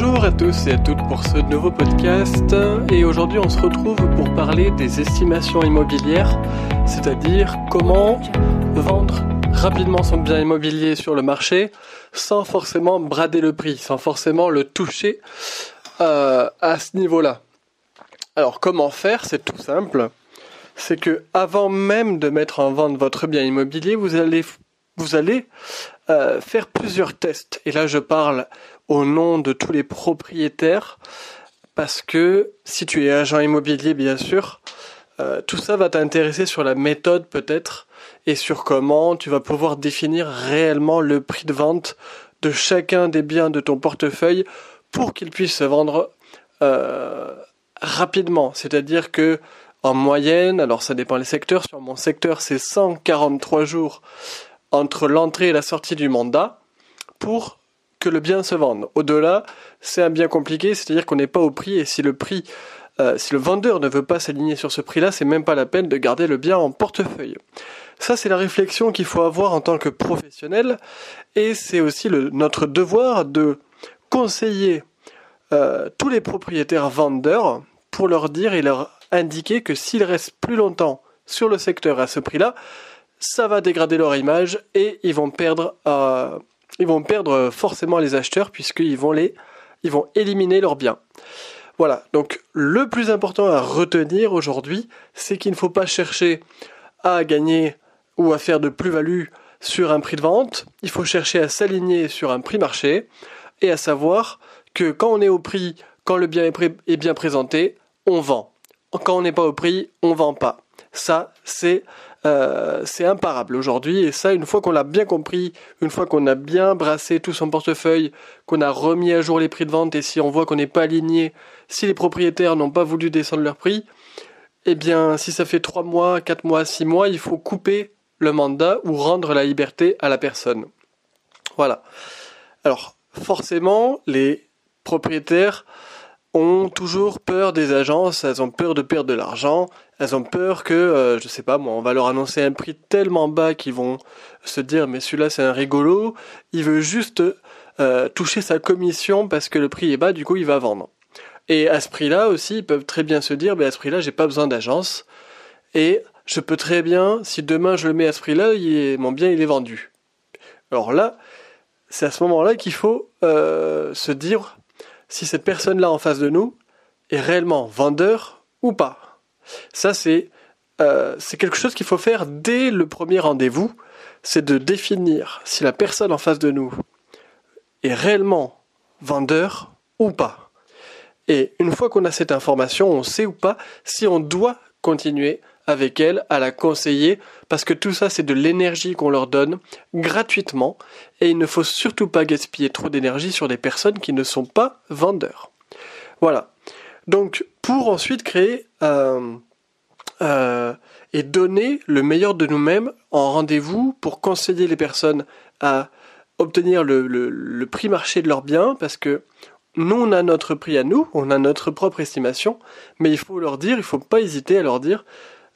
Bonjour à tous et à toutes pour ce nouveau podcast et aujourd'hui on se retrouve pour parler des estimations immobilières, c'est-à-dire comment vendre rapidement son bien immobilier sur le marché sans forcément brader le prix, sans forcément le toucher euh, à ce niveau-là. Alors comment faire? C'est tout simple. C'est que avant même de mettre en vente votre bien immobilier, vous allez vous allez euh, faire plusieurs tests. Et là, je parle au nom de tous les propriétaires, parce que si tu es agent immobilier, bien sûr, euh, tout ça va t'intéresser sur la méthode peut-être et sur comment tu vas pouvoir définir réellement le prix de vente de chacun des biens de ton portefeuille pour qu'ils puissent se vendre euh, rapidement. C'est-à-dire que en moyenne, alors ça dépend des secteurs, sur mon secteur c'est 143 jours entre l'entrée et la sortie du mandat pour que le bien se vende. Au-delà, c'est un bien compliqué, c'est-à-dire qu'on n'est pas au prix et si le prix, euh, si le vendeur ne veut pas s'aligner sur ce prix-là, c'est même pas la peine de garder le bien en portefeuille. Ça, c'est la réflexion qu'il faut avoir en tant que professionnel et c'est aussi notre devoir de conseiller euh, tous les propriétaires vendeurs pour leur dire et leur indiquer que s'ils restent plus longtemps sur le secteur à ce prix-là, ça va dégrader leur image et ils vont perdre, euh, ils vont perdre forcément les acheteurs puisqu'ils vont ils vont éliminer leurs biens. Voilà. Donc, le plus important à retenir aujourd'hui, c'est qu'il ne faut pas chercher à gagner ou à faire de plus-value sur un prix de vente. Il faut chercher à s'aligner sur un prix marché et à savoir que quand on est au prix, quand le bien est, bien présenté, on vend. Quand on n'est pas au prix, on vend pas. Ça, c'est euh, c'est imparable aujourd'hui. Et ça, une fois qu'on l'a bien compris, une fois qu'on a bien brassé tout son portefeuille, qu'on a remis à jour les prix de vente, et si on voit qu'on n'est pas aligné, si les propriétaires n'ont pas voulu descendre leur prix, eh bien, si ça fait 3 mois, 4 mois, 6 mois, il faut couper le mandat ou rendre la liberté à la personne. Voilà. Alors, forcément, les propriétaires toujours peur des agences, elles ont peur de perdre de l'argent, elles ont peur que, euh, je sais pas moi, on va leur annoncer un prix tellement bas qu'ils vont se dire mais celui-là c'est un rigolo, il veut juste euh, toucher sa commission parce que le prix est bas, du coup il va vendre. Et à ce prix-là aussi, ils peuvent très bien se dire, mais à ce prix-là, j'ai pas besoin d'agence. Et je peux très bien, si demain je le mets à ce prix-là, mon bien il est vendu. Alors là, c'est à ce moment-là qu'il faut euh, se dire si cette personne-là en face de nous est réellement vendeur ou pas. Ça, c'est euh, c'est quelque chose qu'il faut faire dès le premier rendez-vous, c'est de définir si la personne en face de nous est réellement vendeur ou pas. Et une fois qu'on a cette information, on sait ou pas si on doit continuer avec elle à la conseiller parce que tout ça c'est de l'énergie qu'on leur donne gratuitement et il ne faut surtout pas gaspiller trop d'énergie sur des personnes qui ne sont pas vendeurs. Voilà. Donc pour ensuite créer euh, euh, et donner le meilleur de nous-mêmes en rendez-vous pour conseiller les personnes à obtenir le, le, prix marché de leurs biens parce que nous on a notre prix à nous, on a notre propre estimation, mais il faut leur dire, il ne faut pas hésiter à leur dire,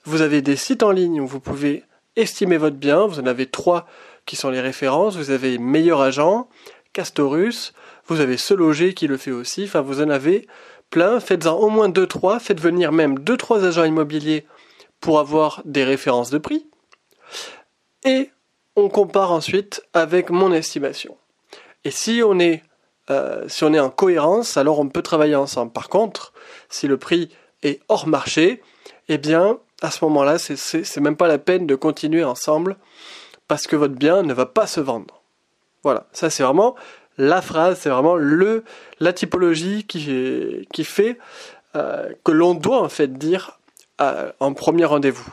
vous avez des sites en ligne où vous pouvez estimer votre bien, vous en avez trois qui sont les références, vous avez Meilleur Agent, Castorus, vous avez Se Loger qui le fait aussi, enfin vous en avez plein, faites-en au moins deux trois, faites venir même deux trois agents immobiliers pour avoir des références de prix. Et on compare ensuite avec mon estimation. Et si on est euh, si on est en cohérence, alors on peut travailler ensemble. Par contre, si le prix est hors marché, eh bien, à ce moment-là, c'est même pas la peine de continuer ensemble parce que votre bien ne va pas se vendre. Voilà, ça c'est vraiment la phrase, c'est vraiment le la typologie qui, fait euh, que l'on doit en fait dire en premier rendez-vous.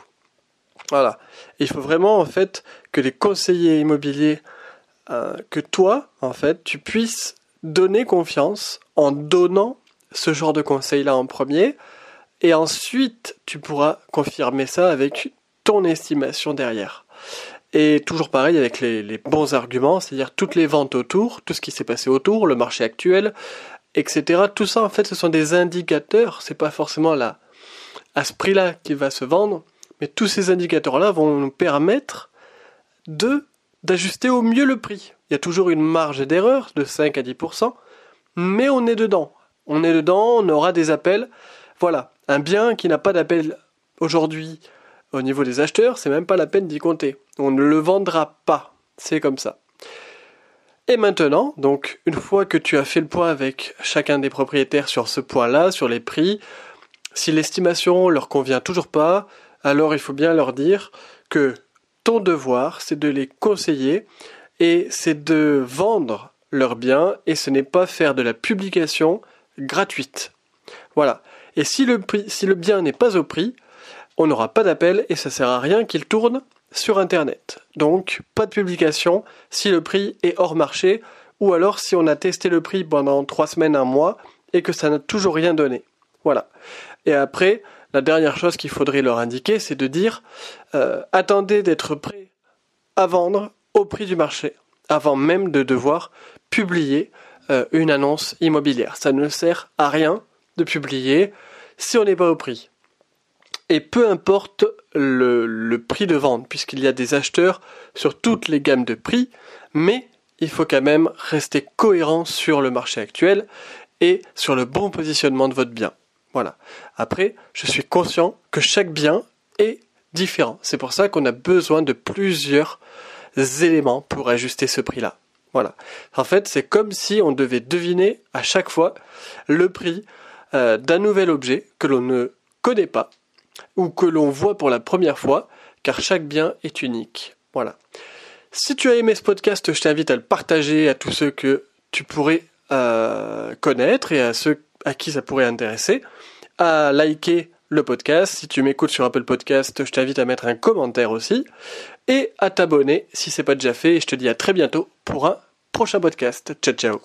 Voilà. il faut vraiment en fait que les conseillers immobiliers, euh, que toi en fait, tu puisses donner confiance en donnant ce genre de conseils là en premier, et ensuite tu pourras confirmer ça avec ton estimation derrière. Et toujours pareil avec les, bons arguments, c'est-à-dire toutes les ventes autour, tout ce qui s'est passé autour, le marché actuel, etc. Tout ça, en fait, ce sont des indicateurs. C'est pas forcément là, à ce prix-là qu'il va se vendre, mais tous ces indicateurs-là vont nous permettre de d'ajuster au mieux le prix. Il y a toujours une marge d'erreur de 5 à 10%, mais on est dedans. On est dedans, on aura des appels. Voilà, un bien qui n'a pas d'appel aujourd'hui au niveau des acheteurs, c'est même pas la peine d'y compter. On ne le vendra pas. C'est comme ça. Et maintenant, donc, une fois que tu as fait le point avec chacun des propriétaires sur ce point-là, sur les prix, si l'estimation leur convient toujours pas, alors il faut bien leur dire que ton devoir, c'est de les conseiller et c'est de vendre leurs biens et ce n'est pas faire de la publication gratuite. Voilà. Et si le, bien n'est pas au prix, on n'aura pas d'appel et ça sert à rien qu'il tourne sur Internet. Donc, pas de publication si le prix est hors marché ou alors si on a testé le prix pendant trois semaines, un mois et que ça n'a toujours rien donné. Voilà. Et après, la dernière chose qu'il faudrait leur indiquer, c'est de dire euh, attendez d'être prêt à vendre au prix du marché, avant même de devoir publier euh, une annonce immobilière. Ça ne sert à rien de publier si on n'est pas au prix. Et peu importe le, le prix de vente, puisqu'il y a des acheteurs sur toutes les gammes de prix, mais il faut quand même rester cohérent sur le marché actuel et sur le bon positionnement de votre bien. Voilà. Après, je suis conscient que chaque bien est différent. C'est pour ça qu'on a besoin de plusieurs éléments pour ajuster ce prix-là. Voilà. En fait, c'est comme si on devait deviner à chaque fois le prix euh, d'un nouvel objet que l'on ne connaît pas ou que l'on voit pour la première fois, car chaque bien est unique. Voilà. Si tu as aimé ce podcast, je t'invite à le partager à tous ceux que tu pourrais euh, connaître et à ceux à qui ça pourrait intéresser, à liker le podcast. Si tu m'écoutes sur Apple Podcast, je t'invite à mettre un commentaire aussi et à t'abonner si c'est pas déjà fait. Et je te dis à très bientôt pour un prochain podcast. Ciao ciao.